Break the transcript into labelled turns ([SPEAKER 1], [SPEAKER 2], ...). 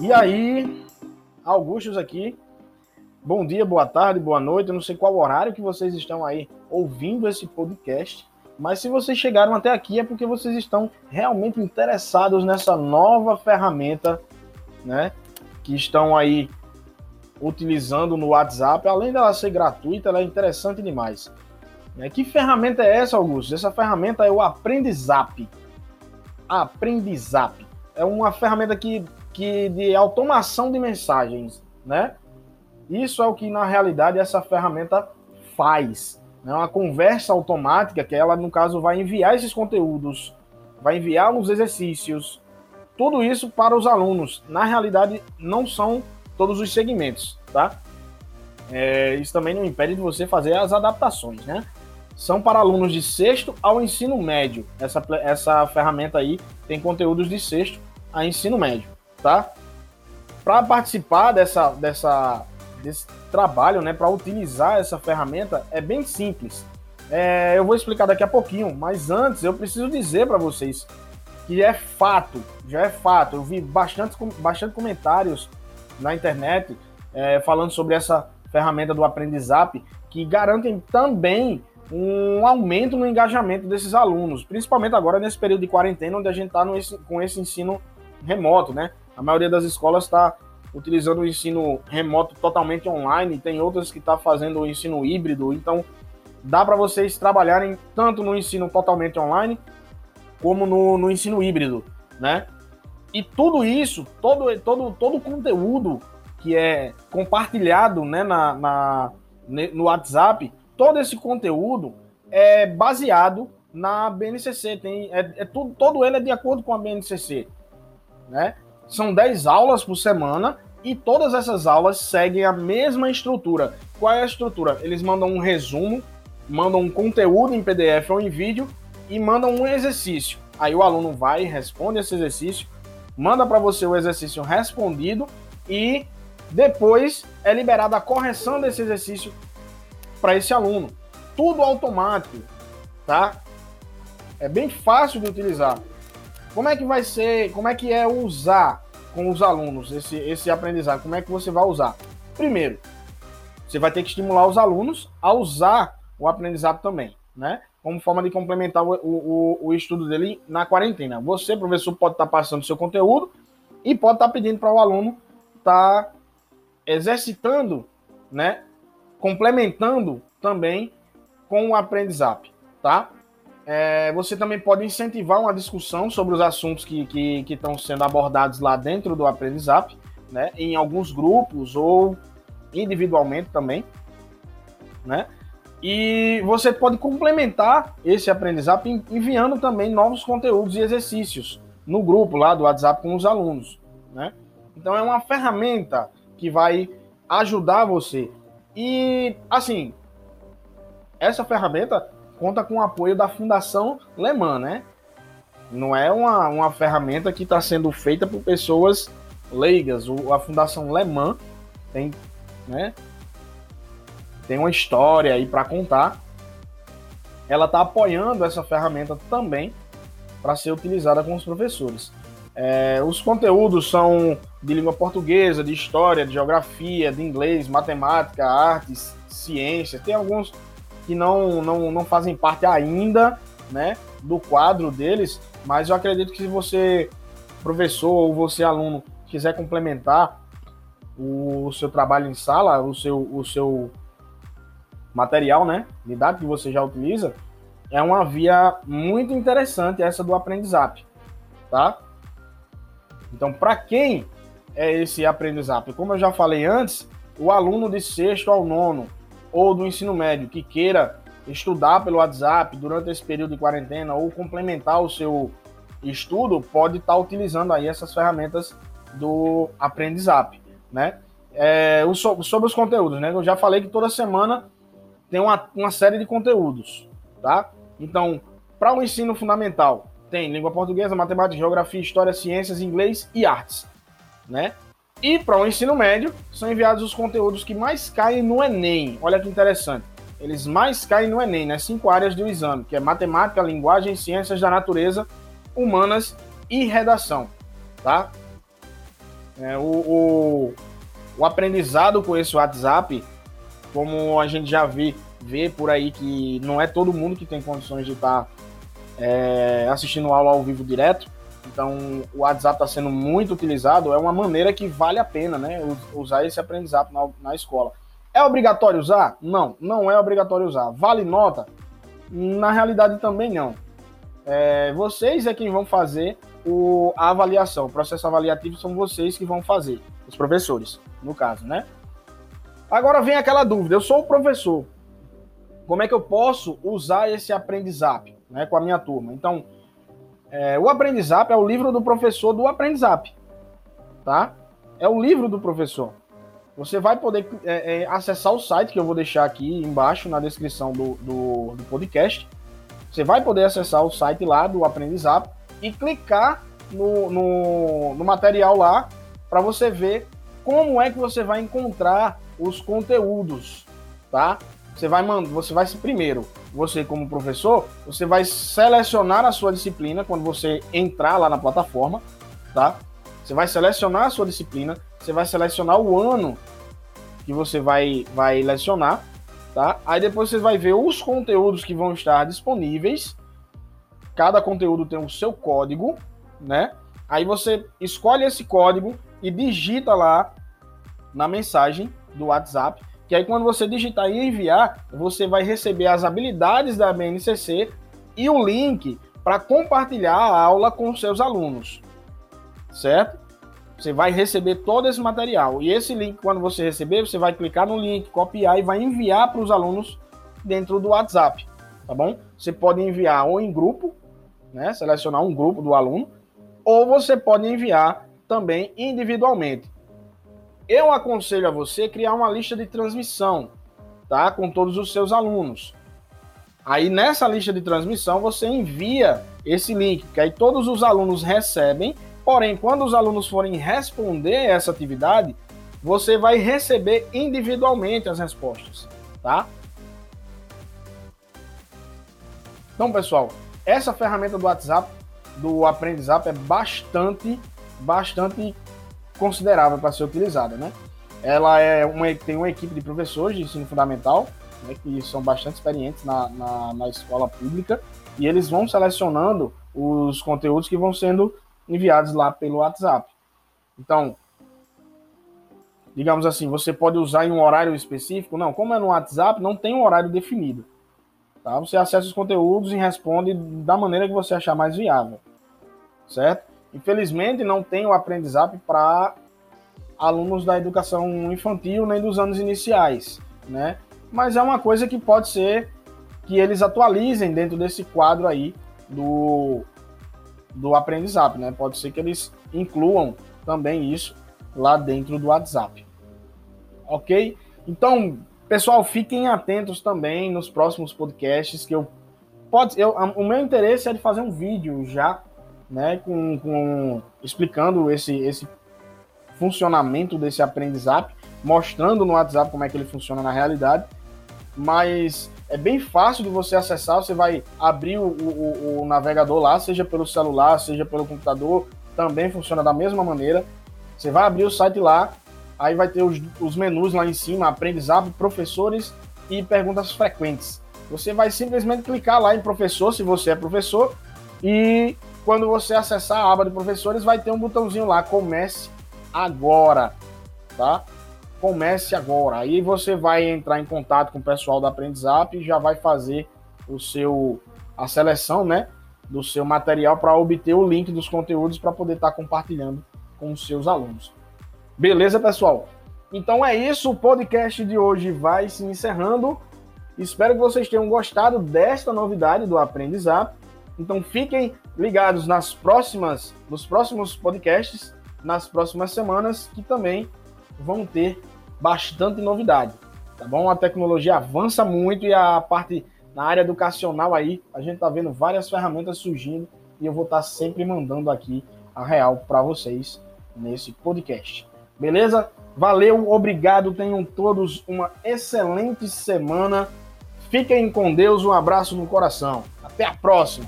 [SPEAKER 1] E aí, Augustos aqui. Bom dia, boa tarde, boa noite. Eu não sei qual horário que vocês estão aí ouvindo esse podcast, mas se vocês chegaram até aqui é porque vocês estão realmente interessados nessa nova ferramenta, né? Que estão aí utilizando no WhatsApp. Além dela ser gratuita, ela é interessante demais. Né? Que ferramenta é essa, Augusto? Essa ferramenta é o Aprendizap. Aprendizap. É uma ferramenta que que de automação de mensagens, né? Isso é o que na realidade essa ferramenta faz. Né? uma conversa automática que ela no caso vai enviar esses conteúdos, vai enviar os exercícios, tudo isso para os alunos. Na realidade não são todos os segmentos, tá? É, isso também não impede de você fazer as adaptações, né? São para alunos de sexto ao ensino médio. Essa, essa ferramenta aí tem conteúdos de sexto a ensino médio tá? Para participar dessa, dessa, desse trabalho, né, para utilizar essa ferramenta, é bem simples. É, eu vou explicar daqui a pouquinho, mas antes eu preciso dizer para vocês que é fato, já é fato. Eu vi bastante, bastante comentários na internet é, falando sobre essa ferramenta do aprendizap que garantem também um aumento no engajamento desses alunos, principalmente agora nesse período de quarentena, onde a gente está com esse ensino remoto, né? A maioria das escolas está utilizando o ensino remoto totalmente online, tem outras que está fazendo o ensino híbrido, então dá para vocês trabalharem tanto no ensino totalmente online como no, no ensino híbrido, né? E tudo isso, todo, todo, todo o conteúdo que é compartilhado né, na, na, no WhatsApp, todo esse conteúdo é baseado na BNCC. Tem, é, é tudo, todo ele é de acordo com a BNCC. Né? São 10 aulas por semana e todas essas aulas seguem a mesma estrutura. Qual é a estrutura? Eles mandam um resumo, mandam um conteúdo em PDF ou em vídeo e mandam um exercício. Aí o aluno vai, responde esse exercício, manda para você o exercício respondido e depois é liberada a correção desse exercício para esse aluno. Tudo automático, tá? É bem fácil de utilizar. Como é que vai ser, como é que é usar com os alunos esse, esse aprendizado? Como é que você vai usar? Primeiro, você vai ter que estimular os alunos a usar o aprendizado também, né? Como forma de complementar o, o, o estudo dele na quarentena. Você, professor, pode estar passando seu conteúdo e pode estar pedindo para o aluno estar tá exercitando, né? Complementando também com o aprendizado, tá? É, você também pode incentivar uma discussão sobre os assuntos que, que, que estão sendo abordados lá dentro do aprendizap, né, em alguns grupos ou individualmente também, né? E você pode complementar esse aprendizap enviando também novos conteúdos e exercícios no grupo lá do WhatsApp com os alunos, né? Então é uma ferramenta que vai ajudar você. E assim, essa ferramenta conta com o apoio da Fundação Lemã, né? Não é uma, uma ferramenta que está sendo feita por pessoas leigas. O, a Fundação Lemã tem, né, tem uma história aí para contar. Ela está apoiando essa ferramenta também para ser utilizada com os professores. É, os conteúdos são de língua portuguesa, de história, de geografia, de inglês, matemática, artes, ciência. Tem alguns que não, não, não fazem parte ainda né, do quadro deles, mas eu acredito que se você, professor ou você, aluno, quiser complementar o seu trabalho em sala, o seu, o seu material, né, didático que você já utiliza, é uma via muito interessante essa do aprendizado, tá? Então, para quem é esse aprendizado? Como eu já falei antes, o aluno de sexto ao nono, ou do ensino médio que queira estudar pelo WhatsApp durante esse período de quarentena ou complementar o seu estudo, pode estar tá utilizando aí essas ferramentas do aprendizap, né? É, sobre os conteúdos, né? Eu já falei que toda semana tem uma, uma série de conteúdos, tá? Então, para o ensino fundamental, tem língua portuguesa, matemática, geografia, história, ciências, inglês e artes, né? E para o ensino médio, são enviados os conteúdos que mais caem no Enem. Olha que interessante. Eles mais caem no Enem, nas cinco áreas do exame, que é matemática, linguagem, ciências da natureza, humanas e redação, tá? É, o, o, o, aprendizado com esse WhatsApp, como a gente já vê, vê por aí que não é todo mundo que tem condições de estar tá, é, assistindo aula ao vivo direto, então o WhatsApp está sendo muito utilizado, é uma maneira que vale a pena né, usar esse aprendizado na, na escola. É obrigatório usar? Não, não é obrigatório usar. Vale nota? Na realidade também não. É, vocês é quem vão fazer o, a avaliação. O processo avaliativo são vocês que vão fazer, os professores, no caso, né? Agora vem aquela dúvida: eu sou o professor, como é que eu posso usar esse aprendizap né, com a minha turma? Então, é, o aprendizap é o livro do professor do aprendizap, tá? É o livro do professor. Você vai poder é, é, acessar o site que eu vou deixar aqui embaixo na descrição do, do, do podcast. Você vai poder acessar o site lá do Aprendizap e clicar no, no, no material lá para você ver como é que você vai encontrar os conteúdos, tá? Você vai mandar, você vai primeiro, você como professor, você vai selecionar a sua disciplina quando você entrar lá na plataforma, tá? Você vai selecionar a sua disciplina, você vai selecionar o ano que você vai vai lecionar, tá? Aí depois você vai ver os conteúdos que vão estar disponíveis cada conteúdo tem o seu código, né? Aí você escolhe esse código e digita lá na mensagem do WhatsApp, que aí quando você digitar e enviar, você vai receber as habilidades da BNCC e o link para compartilhar a aula com seus alunos, certo? Você vai receber todo esse material. E esse link, quando você receber, você vai clicar no link, copiar e vai enviar para os alunos dentro do WhatsApp, tá bom? Você pode enviar ou em grupo, né? Selecionar um grupo do aluno, ou você pode enviar também individualmente. Eu aconselho a você criar uma lista de transmissão, tá? Com todos os seus alunos. Aí nessa lista de transmissão você envia esse link, que aí todos os alunos recebem. Porém, quando os alunos forem responder essa atividade, você vai receber individualmente as respostas, tá? Então, pessoal, essa ferramenta do WhatsApp, do aprendizado, é bastante, bastante considerável para ser utilizada, né? Ela é uma, tem uma equipe de professores de ensino fundamental, né, que são bastante experientes na, na, na escola pública, e eles vão selecionando os conteúdos que vão sendo enviados lá pelo WhatsApp. Então, digamos assim, você pode usar em um horário específico? Não, como é no WhatsApp, não tem um horário definido. Tá? Você acessa os conteúdos e responde da maneira que você achar mais viável, certo? Infelizmente, não tem o aprendizado para alunos da educação infantil nem dos anos iniciais, né? Mas é uma coisa que pode ser que eles atualizem dentro desse quadro aí do, do aprendizado, né? Pode ser que eles incluam também isso lá dentro do WhatsApp. Ok? Então, Pessoal, fiquem atentos também nos próximos podcasts que eu pode eu, o meu interesse é de fazer um vídeo já, né, com, com explicando esse esse funcionamento desse aprendizado, mostrando no WhatsApp como é que ele funciona na realidade. Mas é bem fácil de você acessar, você vai abrir o, o, o navegador lá, seja pelo celular, seja pelo computador, também funciona da mesma maneira. Você vai abrir o site lá, Aí vai ter os, os menus lá em cima, aprendizado, professores e perguntas frequentes. Você vai simplesmente clicar lá em professor, se você é professor, e quando você acessar a aba de professores, vai ter um botãozinho lá, comece agora, tá? Comece agora. Aí você vai entrar em contato com o pessoal da Aprendizap e já vai fazer o seu a seleção, né, do seu material para obter o link dos conteúdos para poder estar tá compartilhando com os seus alunos. Beleza, pessoal? Então é isso, o podcast de hoje vai se encerrando. Espero que vocês tenham gostado desta novidade do aprendizado. Então fiquem ligados nas próximas, nos próximos podcasts, nas próximas semanas, que também vão ter bastante novidade. Tá bom? A tecnologia avança muito e a parte na área educacional aí, a gente tá vendo várias ferramentas surgindo e eu vou estar tá sempre mandando aqui a real para vocês nesse podcast. Beleza? Valeu, obrigado. Tenham todos uma excelente semana. Fiquem com Deus. Um abraço no coração. Até a próxima.